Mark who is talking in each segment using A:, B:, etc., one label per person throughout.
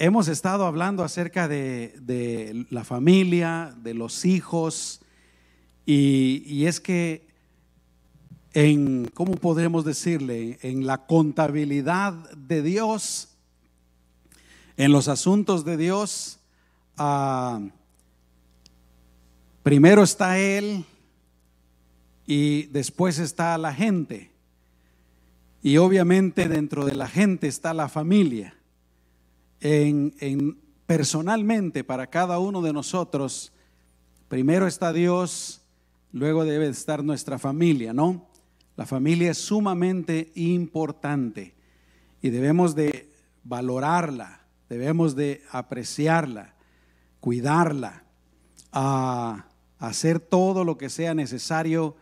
A: hemos estado hablando acerca de, la familia, de los hijos, y, es que en, ¿cómo podemos decirle? En la contabilidad de Dios, en los asuntos de Dios, ah, primero está Él y después está la gente. Y obviamente dentro de la gente está la familia. En, en, personalmente para cada uno de nosotros, primero está Dios, luego debe estar nuestra familia, ¿no? La familia es sumamente importante y debemos de valorarla, debemos de apreciarla, cuidarla, a hacer todo lo que sea necesario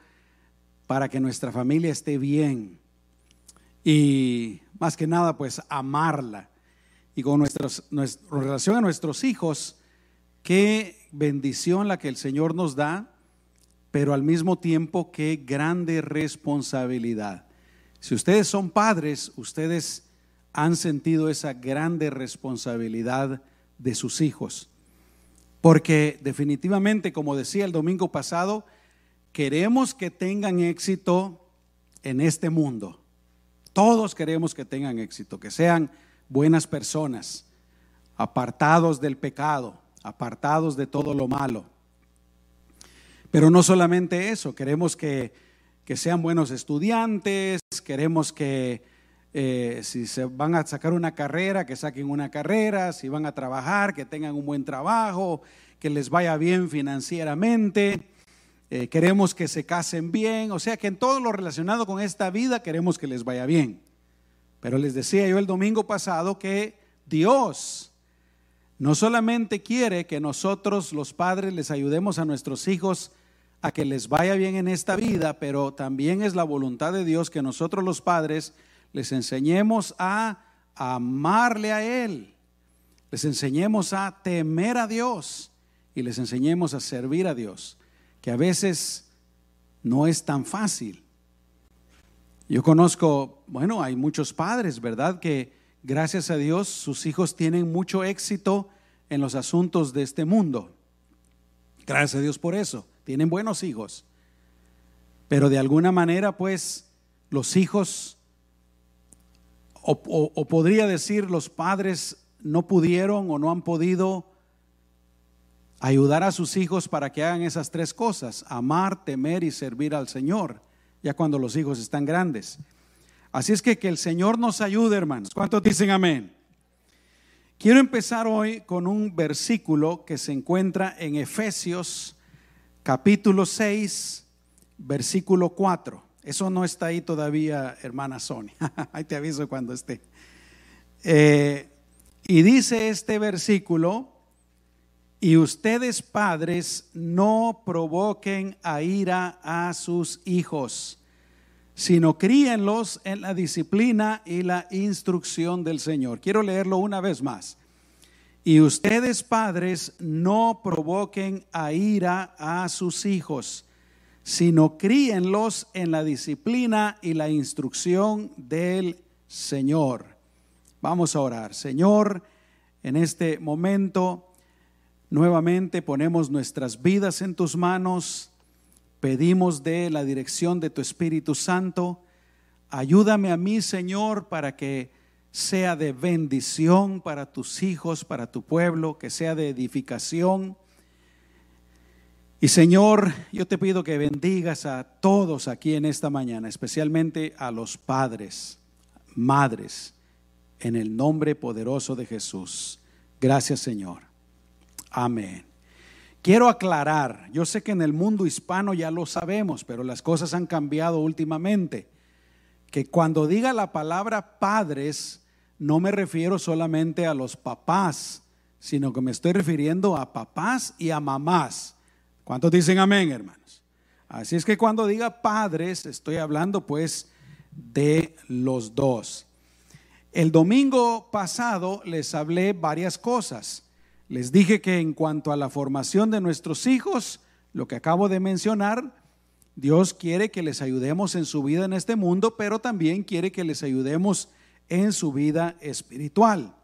A: para que nuestra familia esté bien y más que nada pues amarla y con nuestra relación a nuestros hijos, qué bendición la que el Señor nos da pero al mismo tiempo qué grande responsabilidad. Si ustedes son padres, ustedes han sentido esa grande responsabilidad de sus hijos. Porque definitivamente, como decía el domingo pasado, queremos que tengan éxito en este mundo. Todos queremos que tengan éxito, que sean buenas personas, apartados del pecado, apartados de todo lo malo. Pero no solamente eso, queremos que, sean buenos estudiantes, queremos que eh, si se van a sacar una carrera, que saquen una carrera, si van a trabajar, que tengan un buen trabajo, que les vaya bien financieramente. Eh, queremos que se casen bien, o sea que en todo lo relacionado con esta vida queremos que les vaya bien. Pero les decía yo el domingo pasado que Dios no solamente quiere que nosotros los padres les ayudemos a nuestros hijos a que les vaya bien en esta vida, pero también es la voluntad de Dios que nosotros los padres les enseñemos a amarle a Él, les enseñemos a temer a Dios y les enseñemos a servir a Dios, que a veces no es tan fácil. Yo conozco, bueno, hay muchos padres, ¿verdad? Que gracias a Dios sus hijos tienen mucho éxito en los asuntos de este mundo. Gracias a Dios por eso tienen buenos hijos, pero de alguna manera pues los hijos, o, podría decir los padres no pudieron o no han podido ayudar a sus hijos para que hagan esas tres cosas, amar, temer y servir al Señor, ya cuando los hijos están grandes. Así es que que el Señor nos ayude, hermanos. ¿Cuántos dicen amén? Quiero empezar hoy con un versículo que se encuentra en Efesios capítulo 6, versículo 4. Eso no está ahí todavía, hermana Sonia. ahí te aviso cuando esté. Eh, y dice este versículo, y ustedes padres no provoquen a ira a sus hijos, sino críenlos en la disciplina y la instrucción del Señor. Quiero leerlo una vez más. Y ustedes padres no provoquen a ira a sus hijos, sino críenlos en la disciplina y la instrucción del Señor. Vamos a orar. Señor, en este momento nuevamente ponemos nuestras vidas en tus manos, pedimos de la dirección de tu Espíritu Santo. Ayúdame a mí, Señor, para que sea de bendición para tus hijos, para tu pueblo, que sea de edificación. Y Señor, yo te pido que bendigas a todos aquí en esta mañana, especialmente a los padres, madres, en el nombre poderoso de Jesús. Gracias Señor. Amén. Quiero aclarar, yo sé que en el mundo hispano ya lo sabemos, pero las cosas han cambiado últimamente que cuando diga la palabra padres, no me refiero solamente a los papás, sino que me estoy refiriendo a papás y a mamás. ¿Cuántos dicen amén, hermanos? Así es que cuando diga padres, estoy hablando pues de los dos. El domingo pasado les hablé varias cosas. Les dije que en cuanto a la formación de nuestros hijos, lo que acabo de mencionar, Dios quiere que les ayudemos en su vida en este mundo, pero también quiere que les ayudemos en su vida espiritual.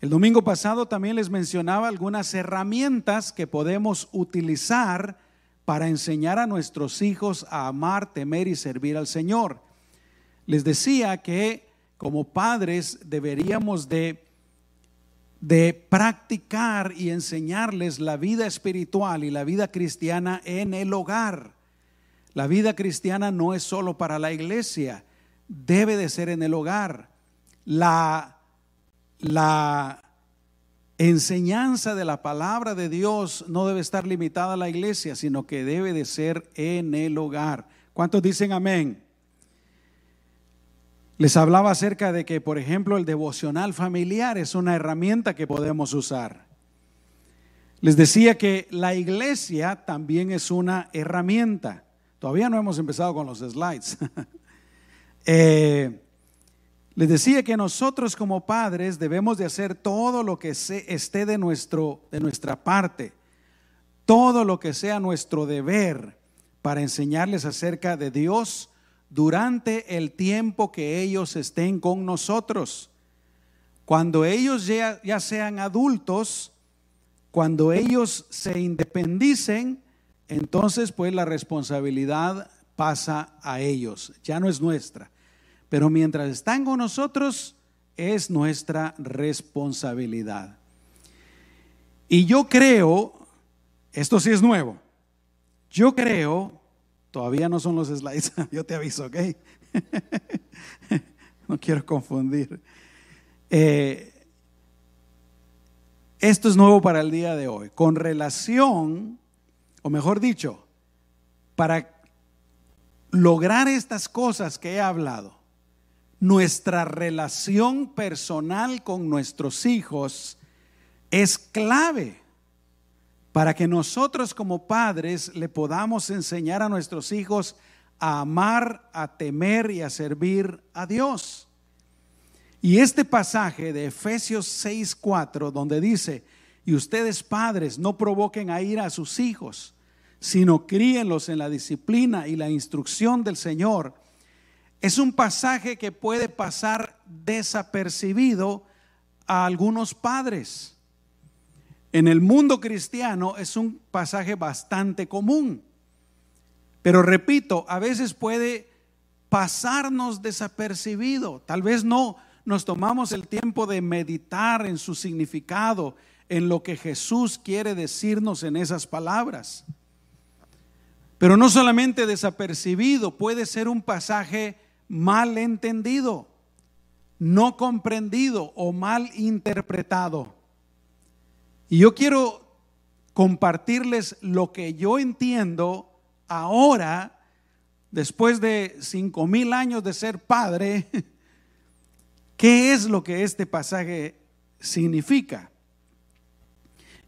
A: El domingo pasado también les mencionaba algunas herramientas que podemos utilizar para enseñar a nuestros hijos a amar, temer y servir al Señor. Les decía que como padres deberíamos de, de practicar y enseñarles la vida espiritual y la vida cristiana en el hogar. La vida cristiana no es solo para la iglesia, debe de ser en el hogar. La, la enseñanza de la palabra de Dios no debe estar limitada a la iglesia, sino que debe de ser en el hogar. ¿Cuántos dicen amén? Les hablaba acerca de que, por ejemplo, el devocional familiar es una herramienta que podemos usar. Les decía que la iglesia también es una herramienta. Todavía no hemos empezado con los slides. eh, les decía que nosotros como padres debemos de hacer todo lo que esté de, nuestro, de nuestra parte, todo lo que sea nuestro deber para enseñarles acerca de Dios durante el tiempo que ellos estén con nosotros. Cuando ellos ya, sean adultos, cuando ellos se independicen, entonces pues la responsabilidad pasa a ellos, ya no es nuestra. Pero mientras están con nosotros, es nuestra responsabilidad. Y yo creo, esto sí es nuevo, yo creo, todavía no son los slides, yo te aviso, ¿ok? no quiero confundir. Eh, esto es nuevo para el día de hoy. Con relación, o mejor dicho, para lograr estas cosas que he hablado, nuestra relación personal con nuestros hijos es clave para que nosotros como padres le podamos enseñar a nuestros hijos a amar, a temer y a servir a Dios. Y este pasaje de Efesios 6:4 donde dice, "Y ustedes padres no provoquen a ira a sus hijos, sino críenlos en la disciplina y la instrucción del Señor." Es un pasaje que puede pasar desapercibido a algunos padres. En el mundo cristiano es un pasaje bastante común. Pero repito, a veces puede pasarnos desapercibido. Tal vez no nos tomamos el tiempo de meditar en su significado, en lo que Jesús quiere decirnos en esas palabras. Pero no solamente desapercibido, puede ser un pasaje mal entendido, no comprendido o mal interpretado. Y yo quiero compartirles lo que yo entiendo ahora, después de cinco mil años de ser padre, qué es lo que este pasaje significa.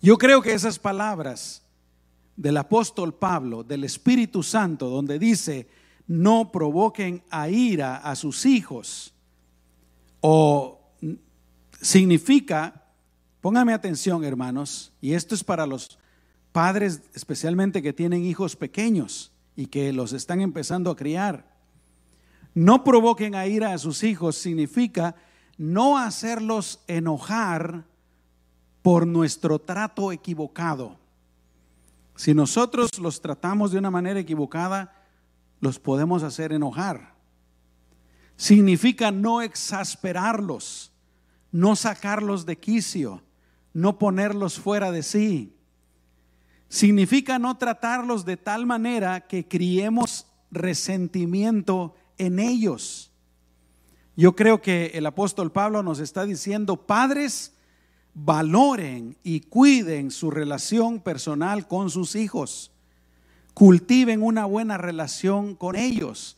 A: Yo creo que esas palabras del apóstol Pablo, del Espíritu Santo, donde dice, no provoquen a ira a sus hijos. O significa, póngame atención hermanos, y esto es para los padres especialmente que tienen hijos pequeños y que los están empezando a criar. No provoquen a ira a sus hijos significa no hacerlos enojar por nuestro trato equivocado. Si nosotros los tratamos de una manera equivocada, los podemos hacer enojar. Significa no exasperarlos, no sacarlos de quicio, no ponerlos fuera de sí. Significa no tratarlos de tal manera que criemos resentimiento en ellos. Yo creo que el apóstol Pablo nos está diciendo, padres, valoren y cuiden su relación personal con sus hijos cultiven una buena relación con ellos,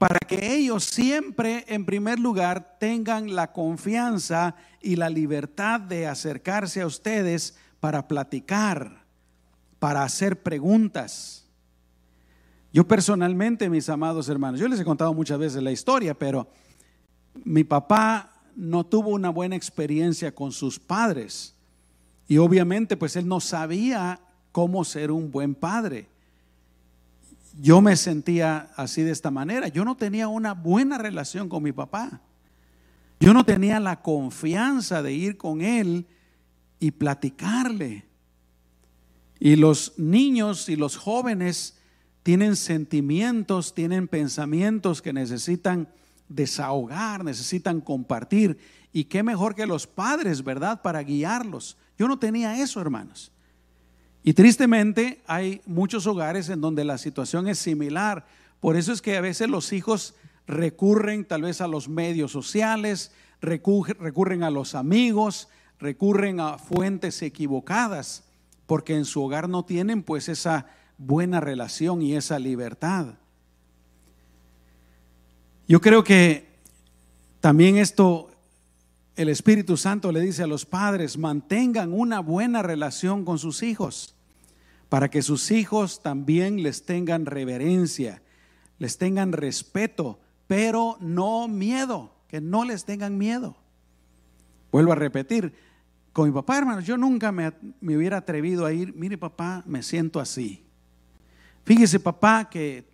A: para que ellos siempre, en primer lugar, tengan la confianza y la libertad de acercarse a ustedes para platicar, para hacer preguntas. Yo personalmente, mis amados hermanos, yo les he contado muchas veces la historia, pero mi papá no tuvo una buena experiencia con sus padres. Y obviamente, pues él no sabía cómo ser un buen padre yo me sentía así de esta manera. Yo no tenía una buena relación con mi papá. Yo no tenía la confianza de ir con él y platicarle. Y los niños y los jóvenes tienen sentimientos, tienen pensamientos que necesitan desahogar, necesitan compartir. Y qué mejor que los padres, ¿verdad? Para guiarlos. Yo no tenía eso, hermanos. Y tristemente hay muchos hogares en donde la situación es similar. Por eso es que a veces los hijos recurren tal vez a los medios sociales, recurren a los amigos, recurren a fuentes equivocadas, porque en su hogar no tienen pues esa buena relación y esa libertad. Yo creo que también esto el Espíritu Santo le dice a los padres, mantengan una buena relación con sus hijos, para que sus hijos también les tengan reverencia, les tengan respeto, pero no miedo, que no les tengan miedo. Vuelvo a repetir, con mi papá, hermanos, yo nunca me, me hubiera atrevido a ir, mire papá, me siento así. Fíjese papá que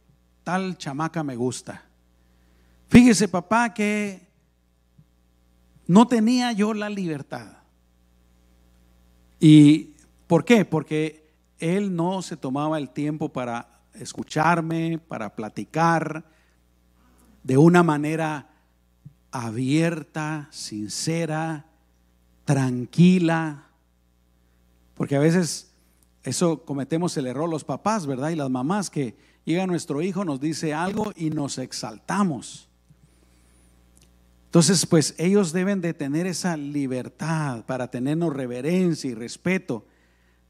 A: tal chamaca me gusta. Fíjese papá que no tenía yo la libertad. ¿Y por qué? Porque él no se tomaba el tiempo para escucharme, para platicar de una manera abierta, sincera, tranquila. Porque a veces eso cometemos el error los papás, ¿verdad? Y las mamás que llega nuestro hijo, nos dice algo y nos exaltamos. Entonces, pues ellos deben de tener esa libertad para tenernos reverencia y respeto,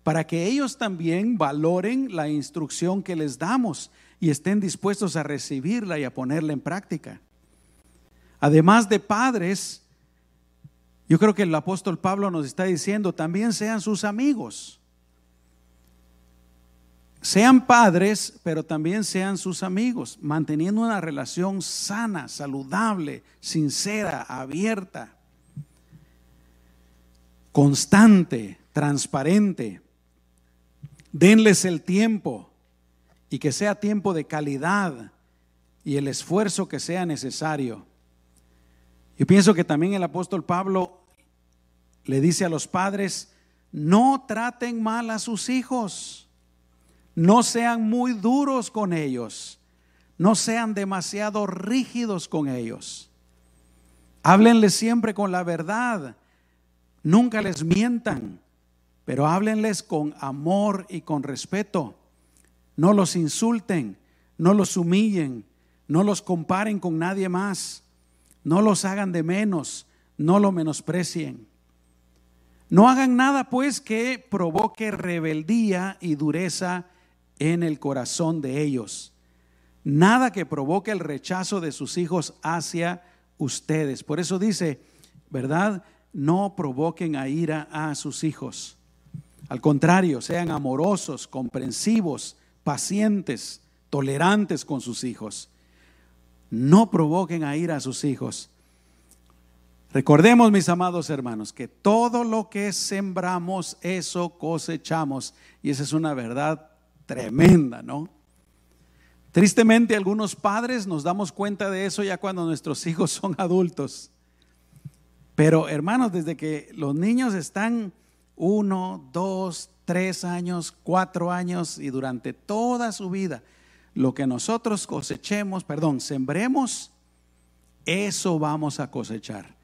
A: para que ellos también valoren la instrucción que les damos y estén dispuestos a recibirla y a ponerla en práctica. Además de padres, yo creo que el apóstol Pablo nos está diciendo, también sean sus amigos. Sean padres, pero también sean sus amigos, manteniendo una relación sana, saludable, sincera, abierta, constante, transparente. Denles el tiempo y que sea tiempo de calidad y el esfuerzo que sea necesario. Yo pienso que también el apóstol Pablo le dice a los padres, no traten mal a sus hijos no sean muy duros con ellos. No sean demasiado rígidos con ellos. Háblenles siempre con la verdad. Nunca les mientan, pero háblenles con amor y con respeto. No los insulten, no los humillen, no los comparen con nadie más. No los hagan de menos, no lo menosprecien. No hagan nada pues que provoque rebeldía y dureza en el corazón de ellos. Nada que provoque el rechazo de sus hijos hacia ustedes. Por eso dice, ¿verdad? No provoquen a ira a sus hijos. Al contrario, sean amorosos, comprensivos, pacientes, tolerantes con sus hijos. No provoquen a ira a sus hijos. Recordemos, mis amados hermanos, que todo lo que sembramos, eso cosechamos. Y esa es una verdad tremenda, ¿no? Tristemente algunos padres nos damos cuenta de eso ya cuando nuestros hijos son adultos. Pero hermanos, desde que los niños están uno, dos, tres años, cuatro años y durante toda su vida, lo que nosotros cosechemos, perdón, sembremos, eso vamos a cosechar.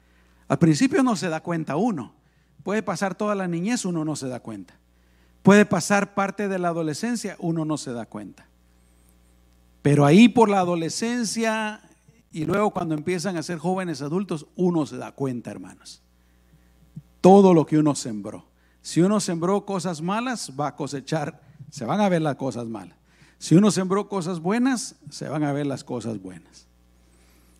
A: Al principio no se da cuenta uno. Puede pasar toda la niñez, uno no se da cuenta. Puede pasar parte de la adolescencia, uno no se da cuenta. Pero ahí por la adolescencia y luego cuando empiezan a ser jóvenes adultos, uno se da cuenta, hermanos. Todo lo que uno sembró. Si uno sembró cosas malas, va a cosechar, se van a ver las cosas malas. Si uno sembró cosas buenas, se van a ver las cosas buenas.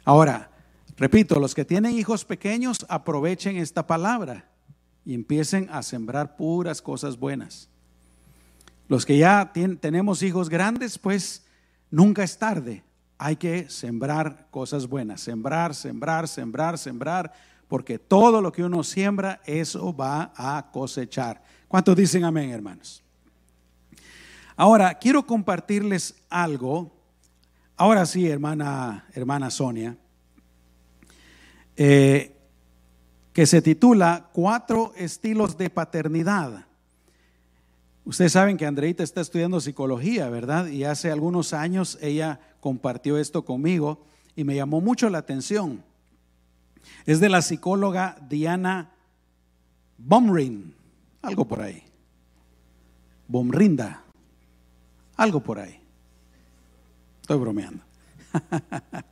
A: Ahora, repito, los que tienen hijos pequeños, aprovechen esta palabra y empiecen a sembrar puras cosas buenas. Los que ya tenemos hijos grandes, pues nunca es tarde. Hay que sembrar cosas buenas, sembrar, sembrar, sembrar, sembrar, porque todo lo que uno siembra, eso va a cosechar. ¿Cuántos dicen amén, hermanos? Ahora, quiero compartirles algo. Ahora sí, hermana, hermana Sonia. Eh, que se titula Cuatro estilos de paternidad. Ustedes saben que Andreita está estudiando psicología, ¿verdad? Y hace algunos años ella compartió esto conmigo y me llamó mucho la atención. Es de la psicóloga Diana Bomrin, algo por ahí. Bomrinda, algo por ahí. Estoy bromeando.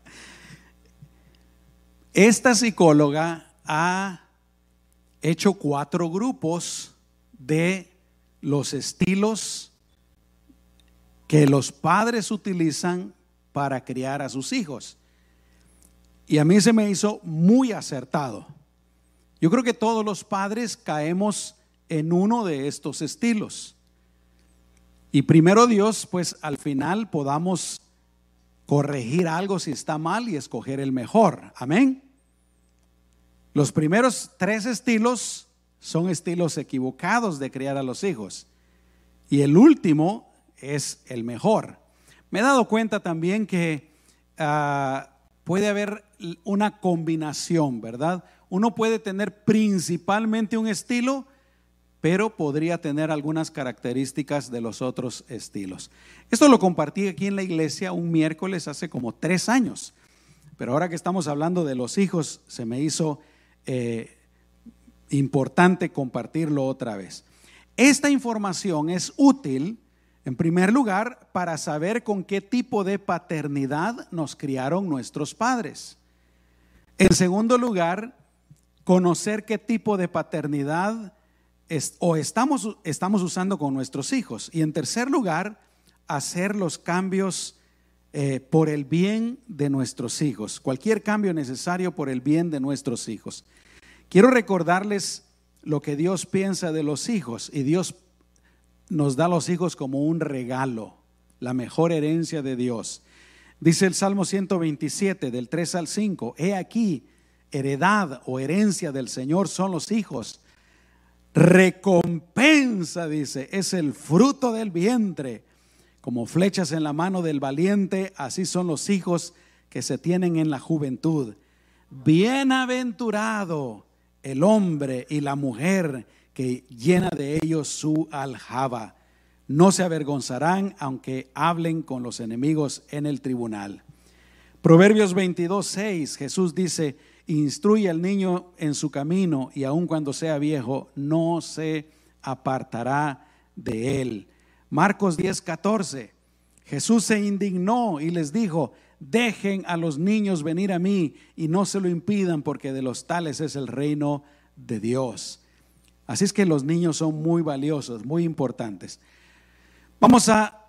A: Esta psicóloga ha hecho cuatro grupos de los estilos que los padres utilizan para criar a sus hijos. Y a mí se me hizo muy acertado. Yo creo que todos los padres caemos en uno de estos estilos. Y primero Dios, pues al final podamos corregir algo si está mal y escoger el mejor. Amén. Los primeros tres estilos son estilos equivocados de criar a los hijos. Y el último es el mejor. Me he dado cuenta también que ah, puede haber una combinación, ¿verdad? Uno puede tener principalmente un estilo, pero podría tener algunas características de los otros estilos. Esto lo compartí aquí en la iglesia un miércoles hace como tres años, pero ahora que estamos hablando de los hijos, se me hizo eh, importante compartirlo otra vez. Esta información es útil, en primer lugar, para saber con qué tipo de paternidad nos criaron nuestros padres. En segundo lugar, conocer qué tipo de paternidad o estamos, estamos usando con nuestros hijos. Y en tercer lugar, hacer los cambios eh, por el bien de nuestros hijos. Cualquier cambio necesario por el bien de nuestros hijos. Quiero recordarles lo que Dios piensa de los hijos. Y Dios nos da a los hijos como un regalo, la mejor herencia de Dios. Dice el Salmo 127, del 3 al 5, he aquí, heredad o herencia del Señor son los hijos Recompensa, dice, es el fruto del vientre. Como flechas en la mano del valiente, así son los hijos que se tienen en la juventud. Bienaventurado el hombre y la mujer que llena de ellos su aljaba. No se avergonzarán aunque hablen con los enemigos en el tribunal. Proverbios 22, 6, Jesús dice, instruye al niño en su camino y aun cuando sea viejo no se apartará de él. Marcos 10, 14. Jesús se indignó y les dijo, dejen a los niños venir a mí y no se lo impidan porque de los tales es el reino de Dios. Así es que los niños son muy valiosos, muy importantes. Vamos a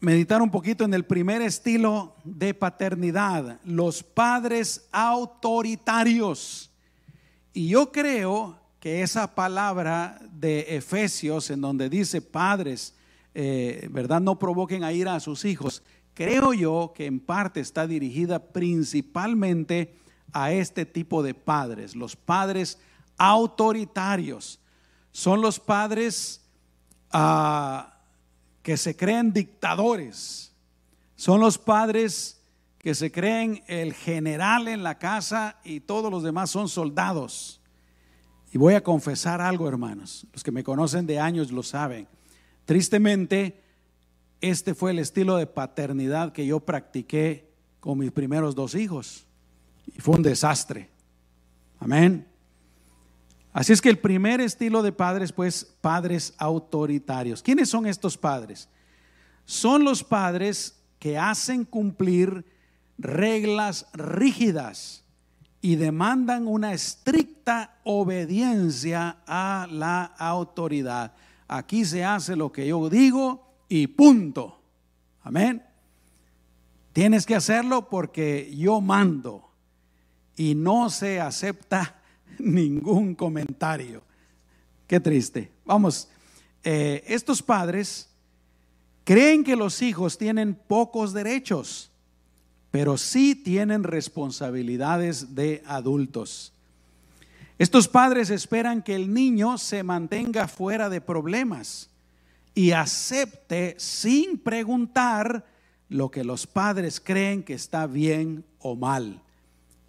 A: meditar un poquito en el primer estilo de paternidad, los padres autoritarios. Y yo creo que esa palabra de Efesios, en donde dice padres, eh, ¿verdad? No provoquen a ira a sus hijos. Creo yo que en parte está dirigida principalmente a este tipo de padres, los padres autoritarios. Son los padres ah, que se creen dictadores. Son los padres que se creen el general en la casa y todos los demás son soldados. Y voy a confesar algo, hermanos. Los que me conocen de años lo saben. Tristemente, este fue el estilo de paternidad que yo practiqué con mis primeros dos hijos. Y fue un desastre. Amén. Así es que el primer estilo de padres, pues, padres autoritarios. ¿Quiénes son estos padres? Son los padres que hacen cumplir reglas rígidas y demandan una estricta obediencia a la autoridad. Aquí se hace lo que yo digo y punto. Amén. Tienes que hacerlo porque yo mando y no se acepta ningún comentario. Qué triste. Vamos, eh, estos padres creen que los hijos tienen pocos derechos, pero sí tienen responsabilidades de adultos. Estos padres esperan que el niño se mantenga fuera de problemas y acepte sin preguntar lo que los padres creen que está bien o mal.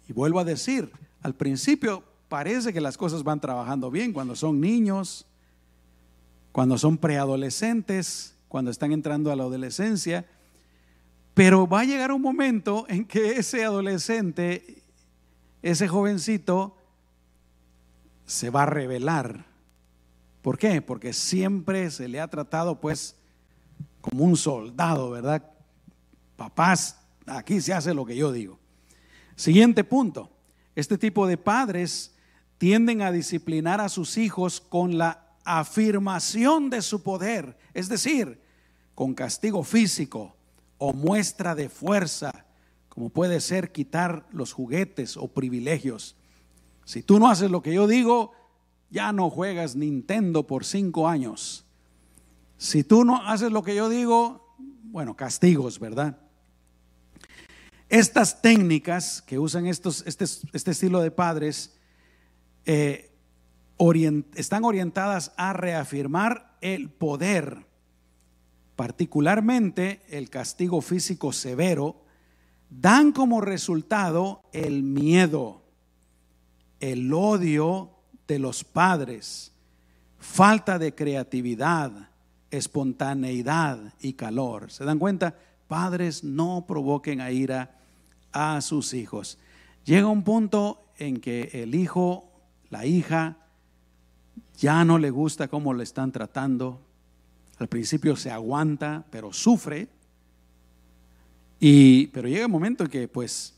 A: Y vuelvo a decir, al principio parece que las cosas van trabajando bien cuando son niños, cuando son preadolescentes, cuando están entrando a la adolescencia. Pero va a llegar un momento en que ese adolescente, ese jovencito, se va a revelar. ¿Por qué? Porque siempre se le ha tratado pues como un soldado, ¿verdad? Papás, aquí se hace lo que yo digo. Siguiente punto. Este tipo de padres tienden a disciplinar a sus hijos con la afirmación de su poder, es decir, con castigo físico o muestra de fuerza, como puede ser quitar los juguetes o privilegios. Si tú no haces lo que yo digo, ya no juegas Nintendo por cinco años. Si tú no haces lo que yo digo, bueno, castigos, ¿verdad? Estas técnicas que usan estos, este, este estilo de padres eh, están orientadas a reafirmar el poder, particularmente el castigo físico severo, dan como resultado el miedo, el odio de los padres, falta de creatividad, espontaneidad y calor. ¿Se dan cuenta? Padres no provoquen a ira a sus hijos. Llega un punto en que el hijo, la hija, ya no le gusta cómo le están tratando. Al principio se aguanta, pero sufre. Y, pero llega un momento en que pues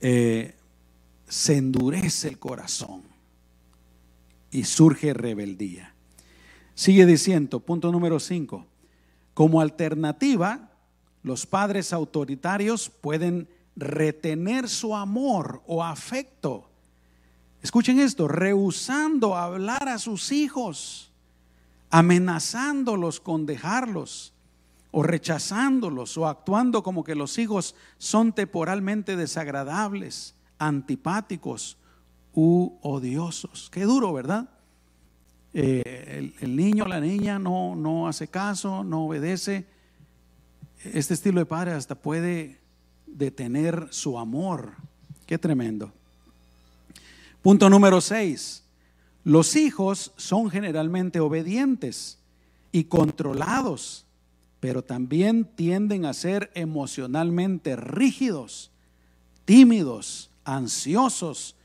A: eh, se endurece el corazón y surge rebeldía. Sigue diciendo, punto número 5, como alternativa, los padres autoritarios pueden retener su amor o afecto. Escuchen esto, rehusando hablar a sus hijos, amenazándolos con dejarlos o rechazándolos o actuando como que los hijos son temporalmente desagradables, antipáticos u odiosos. Qué duro, ¿verdad? Eh, el, niño o la niña no, no hace caso, no obedece. Este estilo de padre hasta puede detener su amor. Qué tremendo. Punto número 6. Los hijos son generalmente obedientes y controlados, pero también tienden a ser emocionalmente rígidos, tímidos, ansiosos,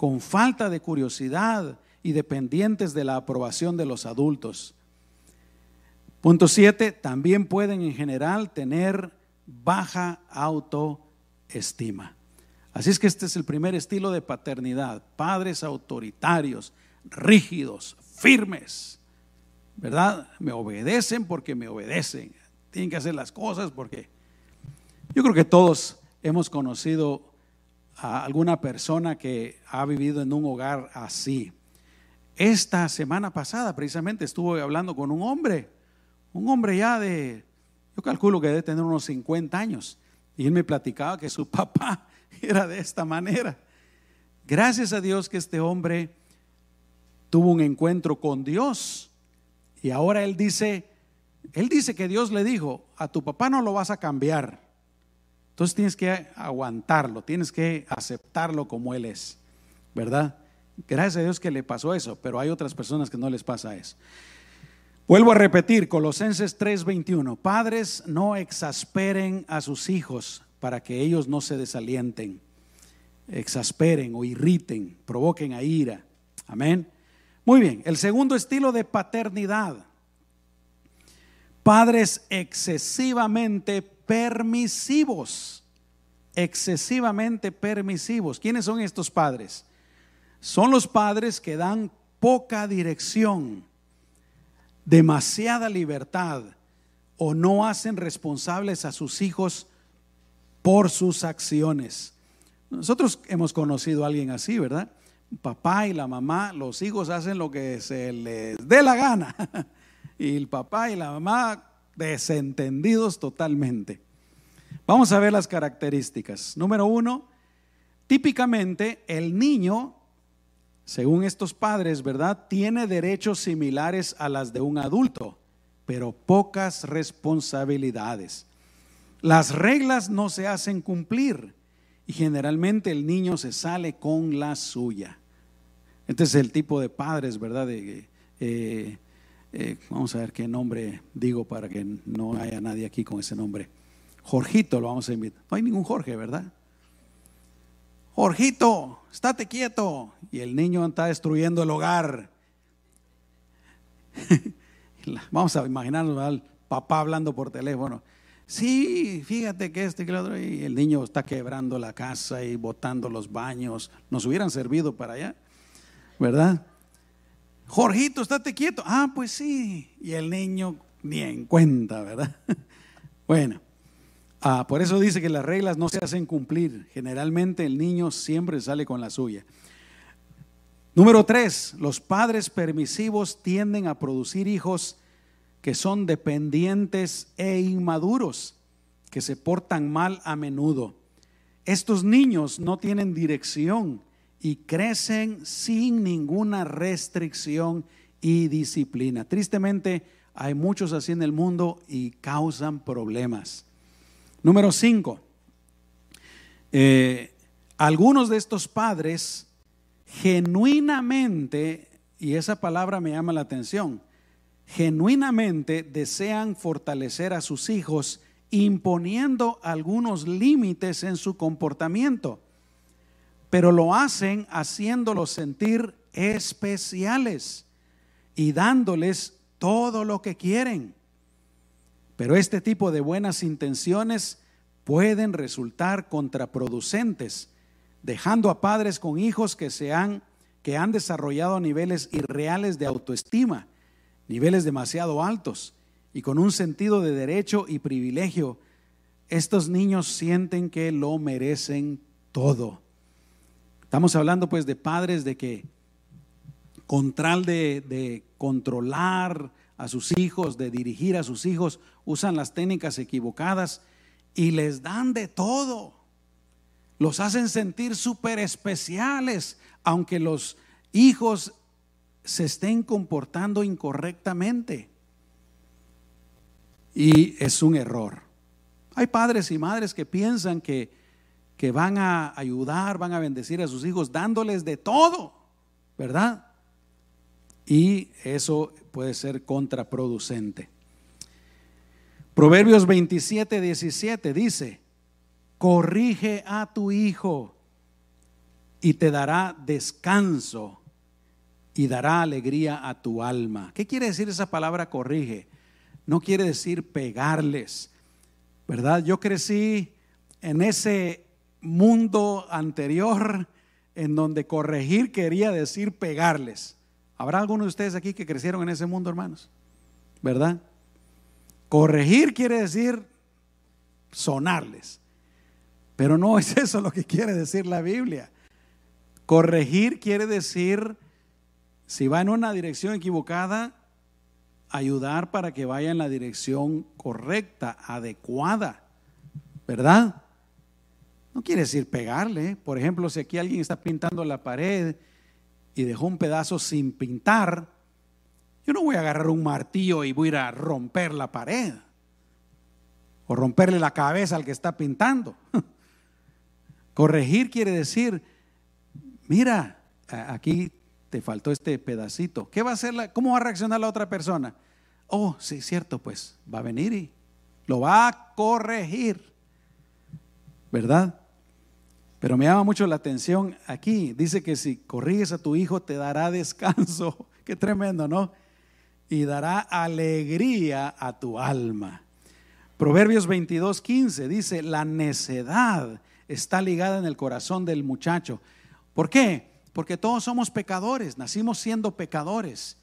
A: con falta de curiosidad y dependientes de la aprobación de los adultos. Punto 7, también pueden en general tener baja autoestima. Así es que este es el primer estilo de paternidad. Padres autoritarios, rígidos, firmes, ¿verdad? Me obedecen porque me obedecen. Tienen que hacer las cosas porque yo creo que todos hemos conocido a alguna persona que ha vivido en un hogar así. Esta semana pasada precisamente estuve hablando con un hombre, un hombre ya de, yo calculo que debe tener unos 50 años, y él me platicaba que su papá era de esta manera. Gracias a Dios que este hombre tuvo un encuentro con Dios y ahora él dice, él dice que Dios le dijo, a tu papá no lo vas a cambiar. Entonces tienes que aguantarlo, tienes que aceptarlo como él es, ¿verdad? Gracias a Dios que le pasó eso, pero hay otras personas que no les pasa eso. Vuelvo a repetir, Colosenses 3:21, padres no exasperen a sus hijos para que ellos no se desalienten, exasperen o irriten, provoquen a ira. Amén. Muy bien, el segundo estilo de paternidad, padres excesivamente permisivos, excesivamente permisivos. ¿Quiénes son estos padres? son los padres que dan poca dirección, demasiada libertad o no hacen responsables a sus hijos por sus acciones. Nosotros hemos conocido a alguien así, ¿verdad? Papá y la mamá, los hijos hacen lo que se les dé la gana. Y el papá y la mamá desentendidos totalmente. Vamos a ver las características. Número uno, típicamente el niño según estos padres, ¿verdad? Tiene derechos similares a las de un adulto, pero pocas responsabilidades. Las reglas no se hacen cumplir y generalmente el niño se sale con la suya. Este es el tipo de padres, ¿verdad? De, eh, eh, vamos a ver qué nombre digo para que no haya nadie aquí con ese nombre. Jorgito lo vamos a invitar. No hay ningún Jorge, ¿verdad? Jorgito, estate quieto. Y el niño está destruyendo el hogar. vamos a imaginarnos al papá hablando por teléfono. Sí, fíjate que este y que el otro. Y el niño está quebrando la casa y botando los baños. Nos hubieran servido para allá, ¿verdad? Jorgito, estate quieto. Ah, pues sí. Y el niño ni en cuenta, ¿verdad? Bueno, ah, por eso dice que las reglas no se hacen cumplir. Generalmente el niño siempre sale con la suya. Número tres, los padres permisivos tienden a producir hijos que son dependientes e inmaduros, que se portan mal a menudo. Estos niños no tienen dirección y crecen sin ninguna restricción y disciplina. Tristemente, hay muchos así en el mundo y causan problemas. Número cinco, eh, algunos de estos padres genuinamente, y esa palabra me llama la atención, genuinamente desean fortalecer a sus hijos imponiendo algunos límites en su comportamiento pero lo hacen haciéndolos sentir especiales y dándoles todo lo que quieren. Pero este tipo de buenas intenciones pueden resultar contraproducentes, dejando a padres con hijos que se han que han desarrollado niveles irreales de autoestima, niveles demasiado altos y con un sentido de derecho y privilegio. Estos niños sienten que lo merecen todo. Estamos hablando pues de padres de que contral de, de controlar a sus hijos, de dirigir a sus hijos, usan las técnicas equivocadas y les dan de todo. Los hacen sentir súper especiales, aunque los hijos se estén comportando incorrectamente. Y es un error. Hay padres y madres que piensan que que van a ayudar, van a bendecir a sus hijos, dándoles de todo, ¿verdad? Y eso puede ser contraproducente. Proverbios 27, 17 dice, corrige a tu hijo y te dará descanso y dará alegría a tu alma. ¿Qué quiere decir esa palabra corrige? No quiere decir pegarles, ¿verdad? Yo crecí en ese mundo anterior en donde corregir quería decir pegarles. ¿Habrá algunos de ustedes aquí que crecieron en ese mundo, hermanos? ¿Verdad? Corregir quiere decir sonarles. Pero no es eso lo que quiere decir la Biblia. Corregir quiere decir, si va en una dirección equivocada, ayudar para que vaya en la dirección correcta, adecuada. ¿Verdad? No quiere decir pegarle. Por ejemplo, si aquí alguien está pintando la pared y dejó un pedazo sin pintar, yo no voy a agarrar un martillo y voy a ir a romper la pared o romperle la cabeza al que está pintando. Corregir quiere decir, mira, aquí te faltó este pedacito. ¿Qué va a hacer? La, ¿Cómo va a reaccionar la otra persona? Oh, sí, cierto, pues va a venir y lo va a corregir. ¿Verdad? Pero me llama mucho la atención aquí. Dice que si corriges a tu hijo te dará descanso. Qué tremendo, ¿no? Y dará alegría a tu alma. Proverbios 22, 15 dice, la necedad está ligada en el corazón del muchacho. ¿Por qué? Porque todos somos pecadores, nacimos siendo pecadores.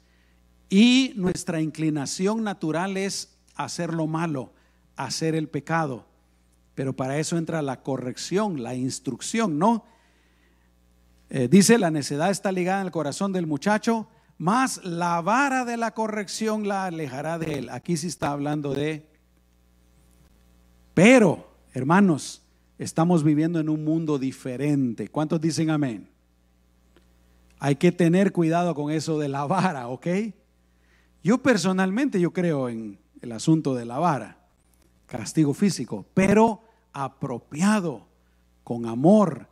A: Y nuestra inclinación natural es hacer lo malo, hacer el pecado pero para eso entra la corrección, la instrucción, ¿no? Eh, dice, la necedad está ligada en el corazón del muchacho, más la vara de la corrección la alejará de él. Aquí sí está hablando de... Pero, hermanos, estamos viviendo en un mundo diferente. ¿Cuántos dicen amén? Hay que tener cuidado con eso de la vara, ¿ok? Yo personalmente yo creo en el asunto de la vara, castigo físico, pero apropiado, con amor,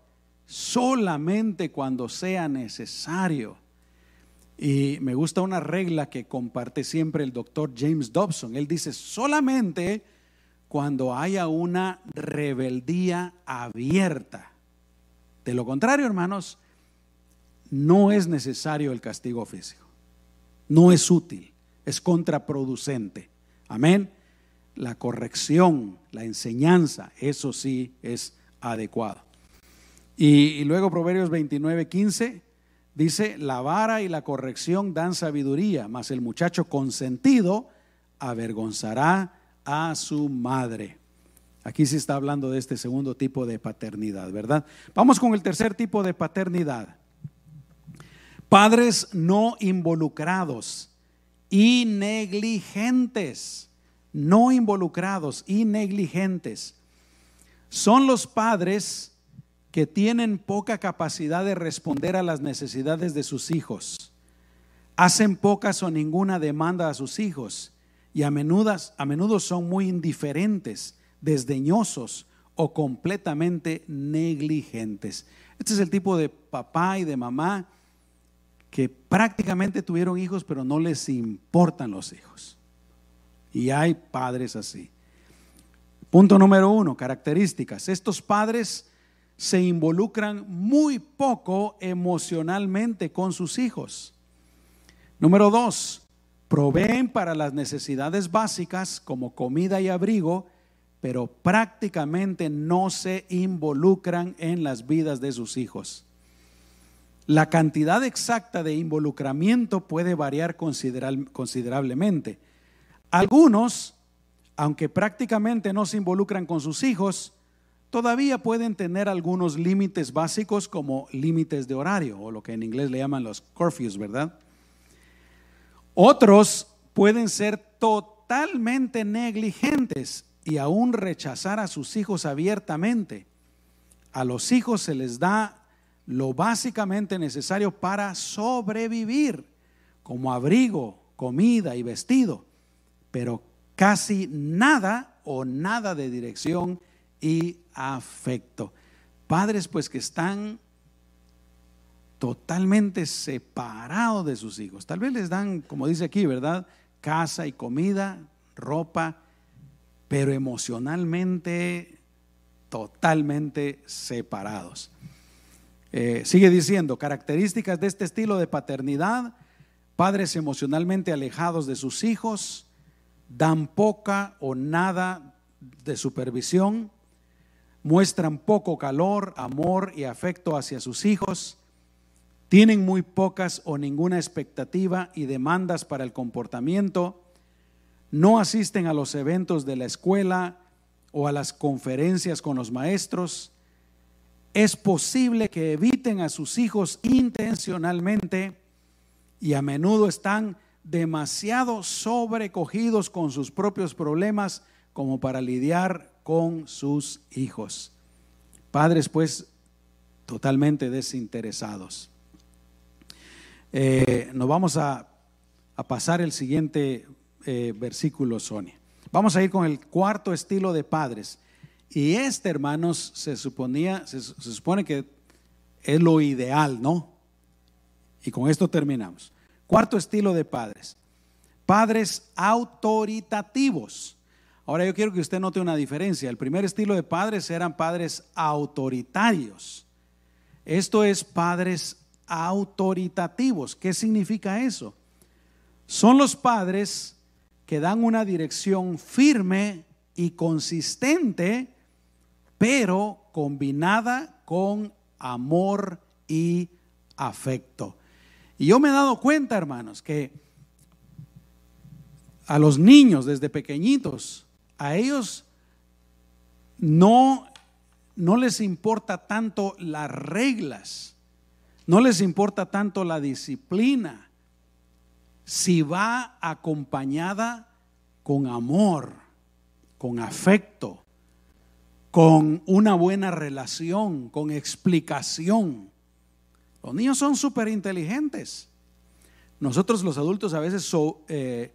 A: solamente cuando sea necesario. Y me gusta una regla que comparte siempre el doctor James Dobson. Él dice, solamente cuando haya una rebeldía abierta. De lo contrario, hermanos, no es necesario el castigo físico. No es útil, es contraproducente. Amén. La corrección, la enseñanza, eso sí es adecuado. Y, luego Proverbios 29, 15 dice, la vara y la corrección dan sabiduría, mas el muchacho consentido avergonzará a su madre. Aquí se está hablando de este segundo tipo de paternidad, ¿verdad? Vamos con el tercer tipo de paternidad. Padres no involucrados y negligentes, no involucrados y negligentes. Son los padres que tienen poca capacidad de responder a las necesidades de sus hijos. Hacen pocas o ninguna demanda a sus hijos y a menudo, a menudo son muy indiferentes, desdeñosos o completamente negligentes. Este es el tipo de papá y de mamá que prácticamente tuvieron hijos, pero no les importan los hijos. Y hay padres así. Punto número uno, características. Estos padres se involucran muy poco emocionalmente con sus hijos. Número dos, proveen para las necesidades básicas como comida y abrigo, pero prácticamente no se involucran en las vidas de sus hijos. La cantidad exacta de involucramiento puede variar considerablemente. Algunos, aunque prácticamente no se involucran con sus hijos, todavía pueden tener algunos límites básicos como límites de horario o lo que en inglés le llaman los curfews, ¿verdad? Otros pueden ser totalmente negligentes y aún rechazar a sus hijos abiertamente. A los hijos se les da lo básicamente necesario para sobrevivir, como abrigo, comida y vestido, pero casi nada o nada de dirección y afecto. Padres pues que están totalmente separados de sus hijos. Tal vez les dan, como dice aquí, ¿verdad? Casa y comida, ropa, pero emocionalmente totalmente separados. Eh, sigue diciendo, características de este estilo de paternidad, padres emocionalmente alejados de sus hijos, dan poca o nada de supervisión, muestran poco calor, amor y afecto hacia sus hijos, tienen muy pocas o ninguna expectativa y demandas para el comportamiento, no asisten a los eventos de la escuela o a las conferencias con los maestros, es posible que eviten a sus hijos intencionalmente y a menudo están demasiado sobrecogidos con sus propios problemas como para lidiar con sus hijos. Padres pues totalmente desinteresados. Eh, nos vamos a, pasar el siguiente eh, versículo, Sonia. Vamos a ir con el cuarto estilo de padres. Y este, hermanos, se suponía, se supone que es lo ideal, ¿no? Y con esto terminamos. Cuarto estilo de padres. Padres autoritativos. Ahora yo quiero que usted note una diferencia. El primer estilo de padres eran padres autoritarios. Esto es padres autoritativos. ¿Qué significa eso? Son los padres que dan una dirección firme y consistente, pero combinada con amor y afecto. Y yo me he dado cuenta, hermanos, que a los niños desde pequeñitos, a ellos no, no les importa tanto las reglas, no les importa tanto la disciplina, si va acompañada con amor, con afecto, con una buena relación, con explicación. Los niños son súper inteligentes. Nosotros los adultos a veces eh,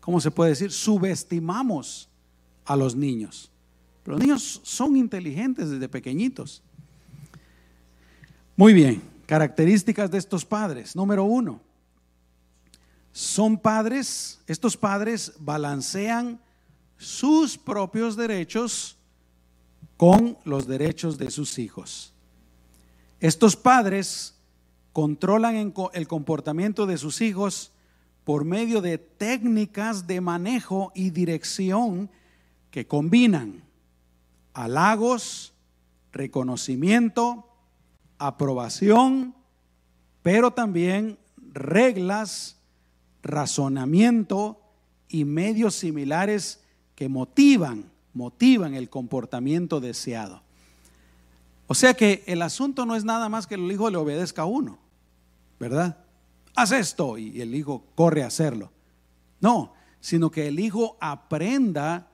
A: ¿cómo se puede decir? Subestimamos a los niños. Pero los niños son inteligentes desde pequeñitos. Muy bien, características de estos padres. Número uno, son padres, estos padres balancean sus propios derechos con los derechos de sus hijos. Estos padres controlan el comportamiento de sus hijos por medio de técnicas de manejo y dirección que combinan halagos, reconocimiento, aprobación, pero también reglas, razonamiento y medios similares que motivan, motivan el comportamiento deseado. O sea que el asunto no es nada más que el hijo le obedezca a uno, ¿verdad? Haz esto y el hijo corre a hacerlo. No, sino que el hijo aprenda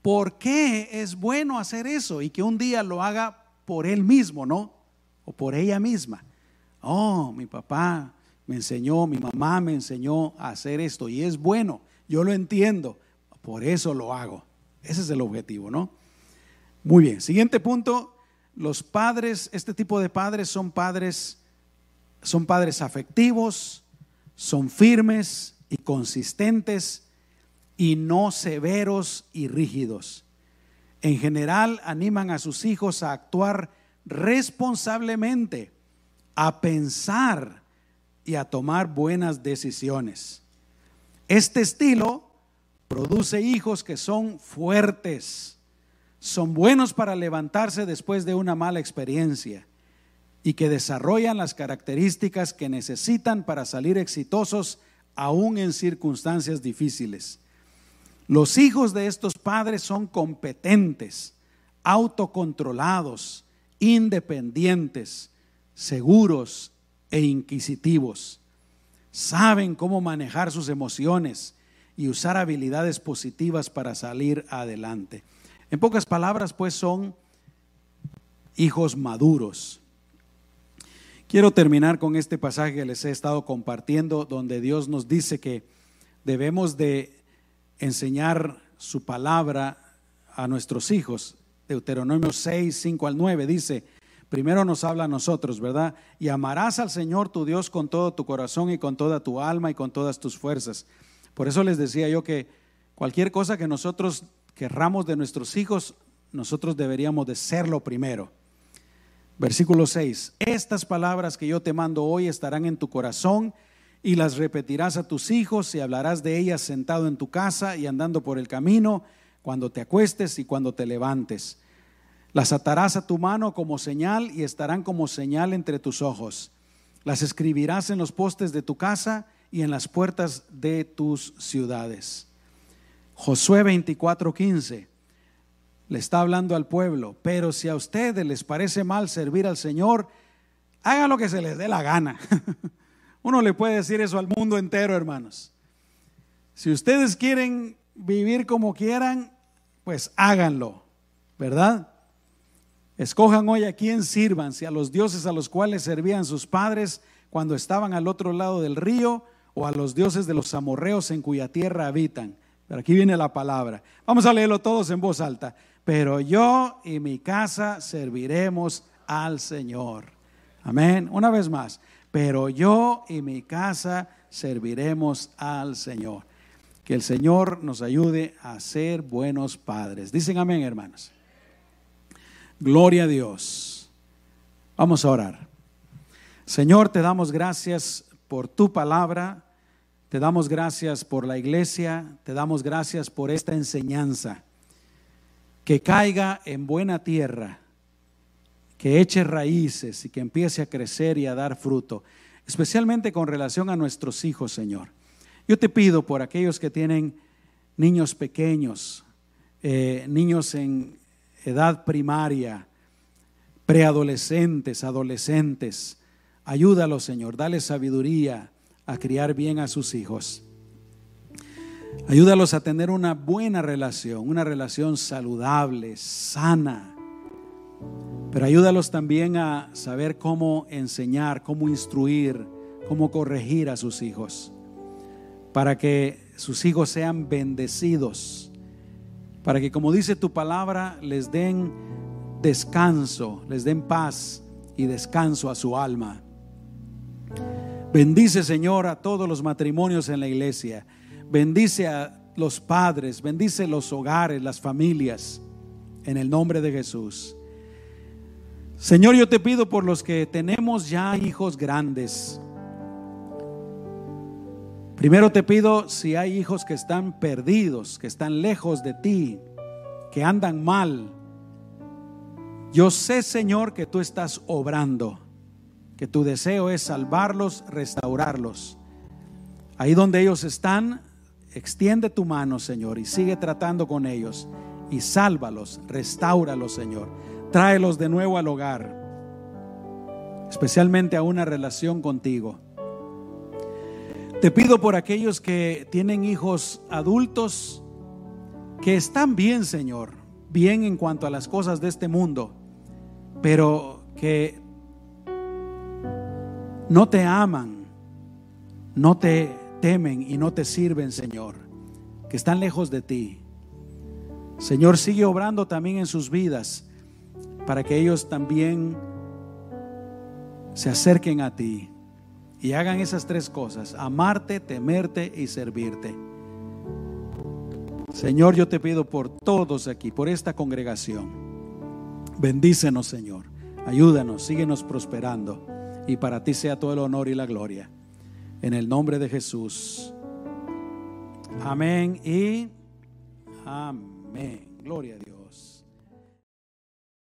A: por qué es bueno hacer eso y que un día lo haga por él mismo, ¿no? O por ella misma. Oh, mi papá me enseñó, mi mamá me enseñó a hacer esto y es bueno, yo lo entiendo, por eso lo hago. Ese es el objetivo, ¿no? Muy bien, siguiente punto, los padres, este tipo de padres son padres son padres afectivos, son firmes y consistentes y no severos y rígidos. En general animan a sus hijos a actuar responsablemente, a pensar y a tomar buenas decisiones. Este estilo produce hijos que son fuertes, son buenos para levantarse después de una mala experiencia y que desarrollan las características que necesitan para salir exitosos aún en circunstancias difíciles. Los hijos de estos padres son competentes, autocontrolados, independientes, seguros e inquisitivos. Saben cómo manejar sus emociones y usar habilidades positivas para salir adelante. En pocas palabras, pues son hijos maduros. Quiero terminar con este pasaje que les he estado compartiendo, donde Dios nos dice que debemos de enseñar su palabra a nuestros hijos. Deuteronomio 6, 5 al 9 dice, Primero nos habla a nosotros, ¿verdad? Y amarás al Señor tu Dios con todo tu corazón y con toda tu alma y con todas tus fuerzas. Por eso les decía yo que cualquier cosa que nosotros querramos de nuestros hijos, nosotros deberíamos de serlo primero. Versículo 6. Estas palabras que yo te mando hoy estarán en tu corazón y las repetirás a tus hijos y hablarás de ellas sentado en tu casa y andando por el camino, cuando te acuestes y cuando te levantes las atarás a tu mano como señal y estarán como señal entre tus ojos. Las escribirás en los postes de tu casa y en las puertas de tus ciudades. Josué 24:15 le está hablando al pueblo, pero si a ustedes les parece mal servir al Señor, hagan lo que se les dé la gana. Uno le puede decir eso al mundo entero, hermanos. Si ustedes quieren vivir como quieran, pues háganlo, ¿verdad? Escojan hoy a quién sirvan, si a los dioses a los cuales servían sus padres cuando estaban al otro lado del río o a los dioses de los amorreos en cuya tierra habitan. Pero aquí viene la palabra. Vamos a leerlo todos en voz alta. Pero yo y mi casa serviremos al Señor. Amén. Una vez más. Pero yo y mi casa serviremos al Señor. Que el Señor nos ayude a ser buenos padres. Dicen amén, hermanos. Gloria a Dios. Vamos a orar. Señor, te damos gracias por tu palabra, te damos gracias por la iglesia, te damos gracias por esta enseñanza. Que caiga en buena tierra, que eche raíces y que empiece a crecer y a dar fruto, especialmente con relación a nuestros hijos, Señor. Yo te pido por aquellos que tienen niños pequeños, eh, niños en edad primaria, preadolescentes, adolescentes. Ayúdalos, Señor, dale sabiduría a criar bien a sus hijos. Ayúdalos a tener una buena relación, una relación saludable, sana. Pero ayúdalos también a saber cómo enseñar, cómo instruir, cómo corregir a sus hijos, para que sus hijos sean bendecidos para que como dice tu palabra, les den descanso, les den paz y descanso a su alma. Bendice, Señor, a todos los matrimonios en la iglesia. Bendice a los padres, bendice los hogares, las familias, en el nombre de Jesús. Señor, yo te pido por los que tenemos ya hijos grandes. Primero te pido si hay hijos que están perdidos, que están lejos de ti, que andan mal. Yo sé, Señor, que tú estás obrando que tu deseo es salvarlos, restaurarlos. Ahí donde ellos están, extiende tu mano, Señor, y sigue tratando con ellos. Y sálvalos, restauralos, Señor. Tráelos de nuevo al hogar, especialmente a una relación contigo. Te pido por aquellos que tienen hijos adultos que están bien, Señor, bien en cuanto a las cosas de este mundo, pero que no te aman, no te temen y no te sirven, Señor, que están lejos de ti. Señor, sigue obrando también en sus vidas para que ellos también se acerquen a ti y hagan esas tres cosas, amarte, temerte y servirte. Señor, yo te pido por todos aquí, por esta congregación. Bendícenos, Señor. Ayúdanos, síguenos prosperando y para ti sea todo el honor y la gloria. En el nombre de Jesús. Amén y amén. Gloria a Dios.